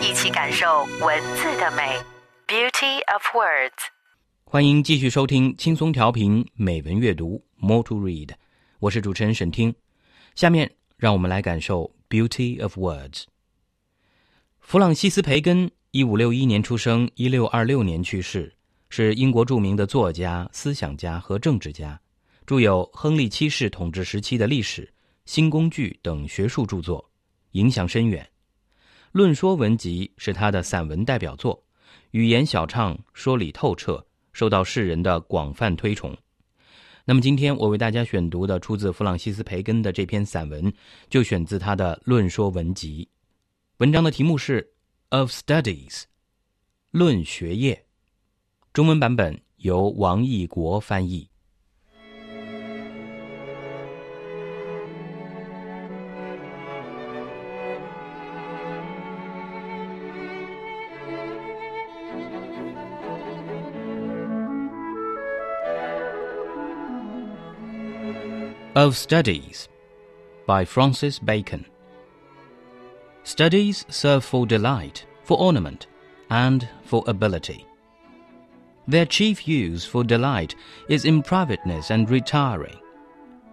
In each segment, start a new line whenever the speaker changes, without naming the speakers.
一起感受文字的美。Beauty of words。
欢迎继续收听轻松调频美文阅读 More to Read，我是主持人沈听。下面让我们来感受 Beauty of Words。弗朗西斯·培根，一五六一年出生，一六二六年去世，是英国著名的作家、思想家和政治家，著有《亨利七世统治时期的历史》《新工具》等学术著作，影响深远。《论说文集》是他的散文代表作，语言小畅，说理透彻。受到世人的广泛推崇。那么，今天我为大家选读的出自弗朗西斯·培根的这篇散文，就选自他的《论说文集》。文章的题目是《Of Studies》，论学业。中文版本由王义国翻译。Of Studies by Francis Bacon. Studies serve for delight, for ornament, and for ability. Their chief use for delight is in privateness and retiring,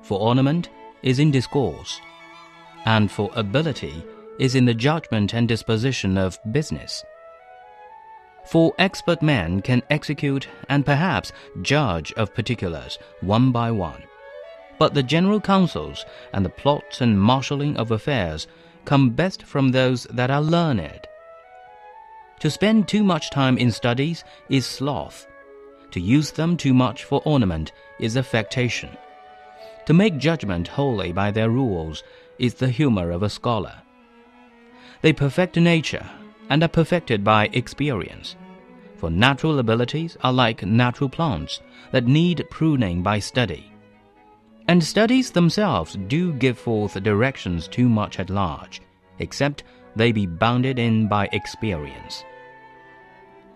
for ornament is in discourse, and for ability is in the judgment and disposition of business. For expert men can execute and perhaps judge of particulars one by one but the general counsels and the plots and marshalling of affairs come best from those that are learned. To spend too much time in studies is sloth. To use them too much for ornament is affectation. To make judgment wholly by their rules is the humor of a scholar. They perfect nature and are perfected by experience. For natural abilities are like natural plants that need pruning by study. And studies themselves do give forth directions too much at large, except they be bounded in by experience.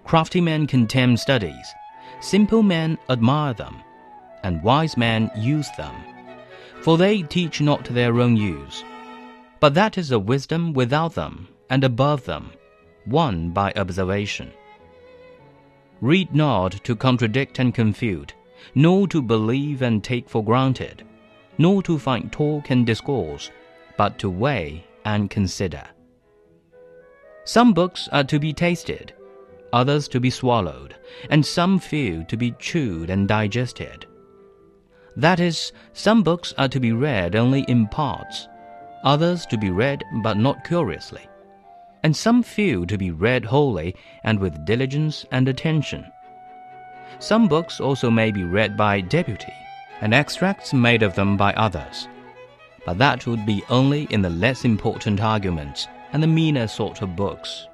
Crafty men contemn studies, simple men admire them, and wise men use them, for they teach not their own use. But that is a wisdom without them, and above them, won by observation. Read not to contradict and confute, nor to believe and take for granted, nor to find talk and discourse, but to weigh and consider. Some books are to be tasted, others to be swallowed, and some few to be chewed and digested. That is, some books are to be read only in parts, others to be read but not curiously, and some few to be read wholly and with diligence and attention. Some books also may be read by deputy, and extracts made of them by others. But that would be only in the less important arguments and the meaner sort of books.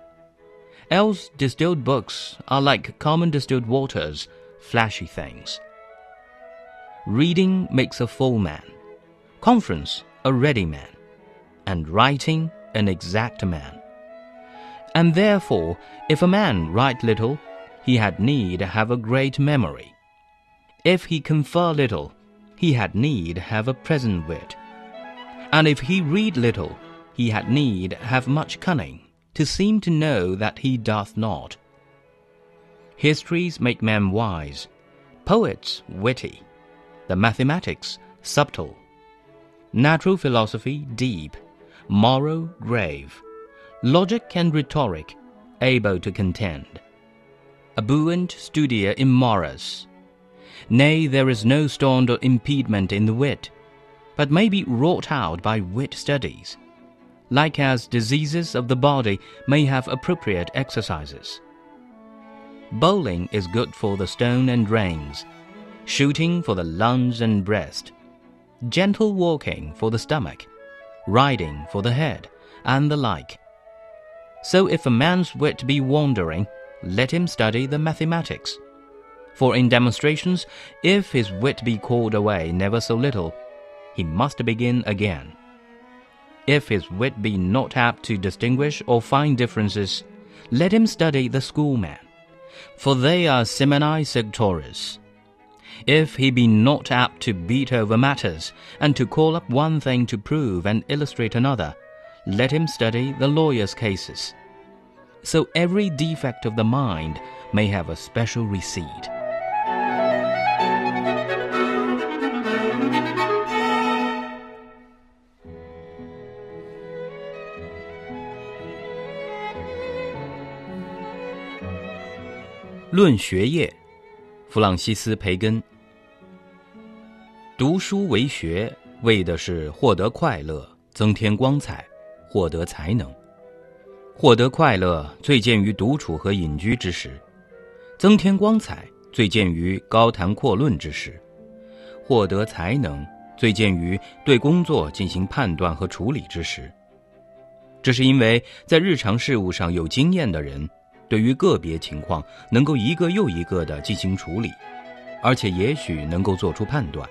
Else, distilled books are like common distilled waters, flashy things. Reading makes a full man, conference a ready man, and writing an exact man. And therefore, if a man write little, he had need have a great memory. If he confer little, he had need have a present wit. And if he read little, he had need have much cunning, to seem to know that he doth not. Histories make men wise, poets witty, the mathematics subtle, natural philosophy deep, moral grave, logic and rhetoric able to contend abuent studia immoras. Nay, there is no stond or impediment in the wit, but may be wrought out by wit studies, like as diseases of the body may have appropriate exercises. Bowling is good for the stone and reins, shooting for the lungs and breast, gentle walking for the stomach, riding for the head, and the like. So if a man's wit be wandering, let him study the mathematics. For in demonstrations, if his wit be called away never so little, he must begin again. If his wit be not apt to distinguish or find differences, let him study the schoolmen, for they are semini sectores. If he be not apt to beat over matters, and to call up one thing to prove and illustrate another, let him study the lawyer's cases. So every defect of the mind may have a special receipt. 论学业，弗朗西斯·培根。读书为学，为的是获得快乐，增添光彩，获得才能。获得快乐，最见于独处和隐居之时；增添光彩，最见于高谈阔论之时；获得才能，最见于对工作进行判断和处理之时。这是因为在日常事务上有经验的人。对于个别情况，能够一个又一个的进行处理，而且也许能够做出判断。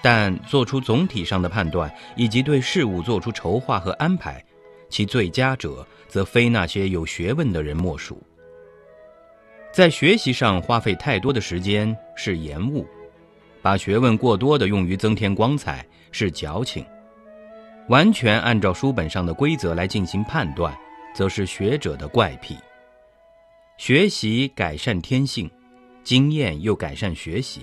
但做出总体上的判断，以及对事物做出筹划和安排，其最佳者，则非那些有学问的人莫属。在学习上花费太多的时间是延误，把学问过多的用于增添光彩是矫情，完全按照书本上的规则来进行判断，则是学者的怪癖。学习改善天性，经验又改善学习，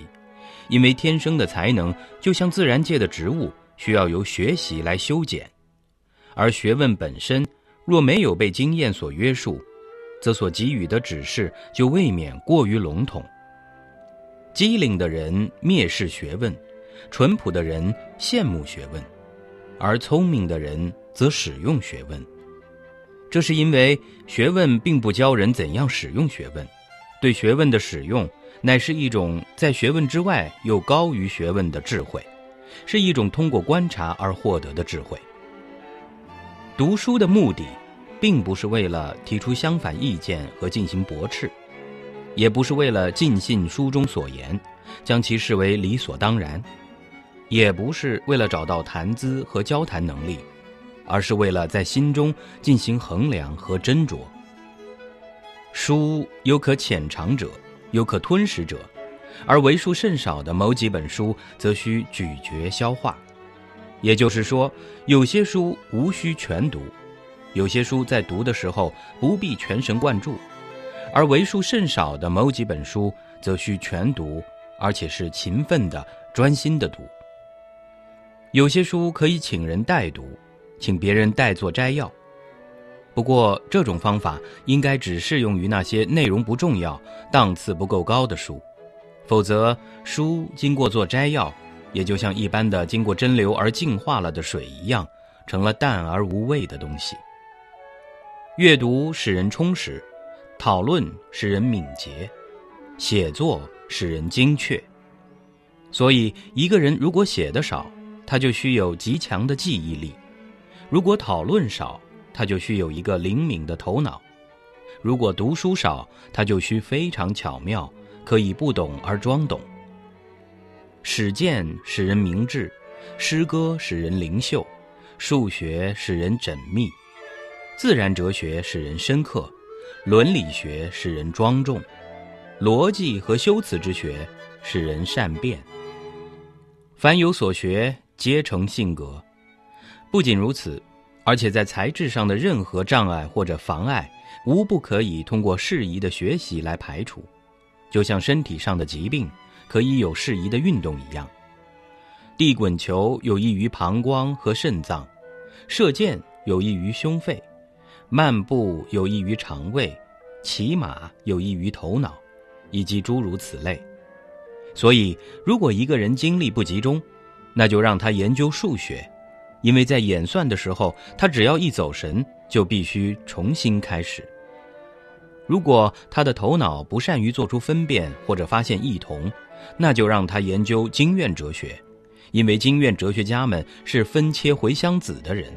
因为天生的才能就像自然界的植物，需要由学习来修剪。而学问本身若没有被经验所约束，则所给予的指示就未免过于笼统。机灵的人蔑视学问，淳朴的人羡慕学问，而聪明的人则使用学问。这是因为学问并不教人怎样使用学问，对学问的使用乃是一种在学问之外又高于学问的智慧，是一种通过观察而获得的智慧。读书的目的，并不是为了提出相反意见和进行驳斥，也不是为了尽信书中所言，将其视为理所当然，也不是为了找到谈资和交谈能力。而是为了在心中进行衡量和斟酌。书有可浅尝者，有可吞食者，而为数甚少的某几本书则需咀嚼消化。也就是说，有些书无需全读，有些书在读的时候不必全神贯注，而为数甚少的某几本书则需全读，而且是勤奋的、专心的读。有些书可以请人代读。请别人代做摘要。不过，这种方法应该只适用于那些内容不重要、档次不够高的书，否则书经过做摘要，也就像一般的经过蒸馏而净化了的水一样，成了淡而无味的东西。阅读使人充实，讨论使人敏捷，写作使人精确。所以，一个人如果写得少，他就需有极强的记忆力。如果讨论少，他就需有一个灵敏的头脑；如果读书少，他就需非常巧妙，可以不懂而装懂。史见使人明智，诗歌使人灵秀，数学使人缜密，自然哲学使人深刻，伦理学使人庄重，逻辑和修辞之学使人善变。凡有所学，皆成性格。不仅如此，而且在材质上的任何障碍或者妨碍，无不可以通过适宜的学习来排除，就像身体上的疾病可以有适宜的运动一样。地滚球有益于膀胱和肾脏，射箭有益于胸肺，漫步有益于肠胃，骑马有益于头脑，以及诸如此类。所以，如果一个人精力不集中，那就让他研究数学。因为在演算的时候，他只要一走神，就必须重新开始。如果他的头脑不善于做出分辨或者发现异同，那就让他研究经院哲学，因为经院哲学家们是分切回箱子的人。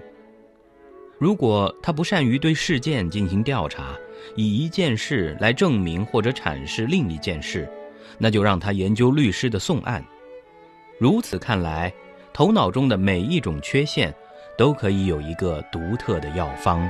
如果他不善于对事件进行调查，以一件事来证明或者阐释另一件事，那就让他研究律师的讼案。如此看来，头脑中的每一种缺陷，都可以有一个独特的药方。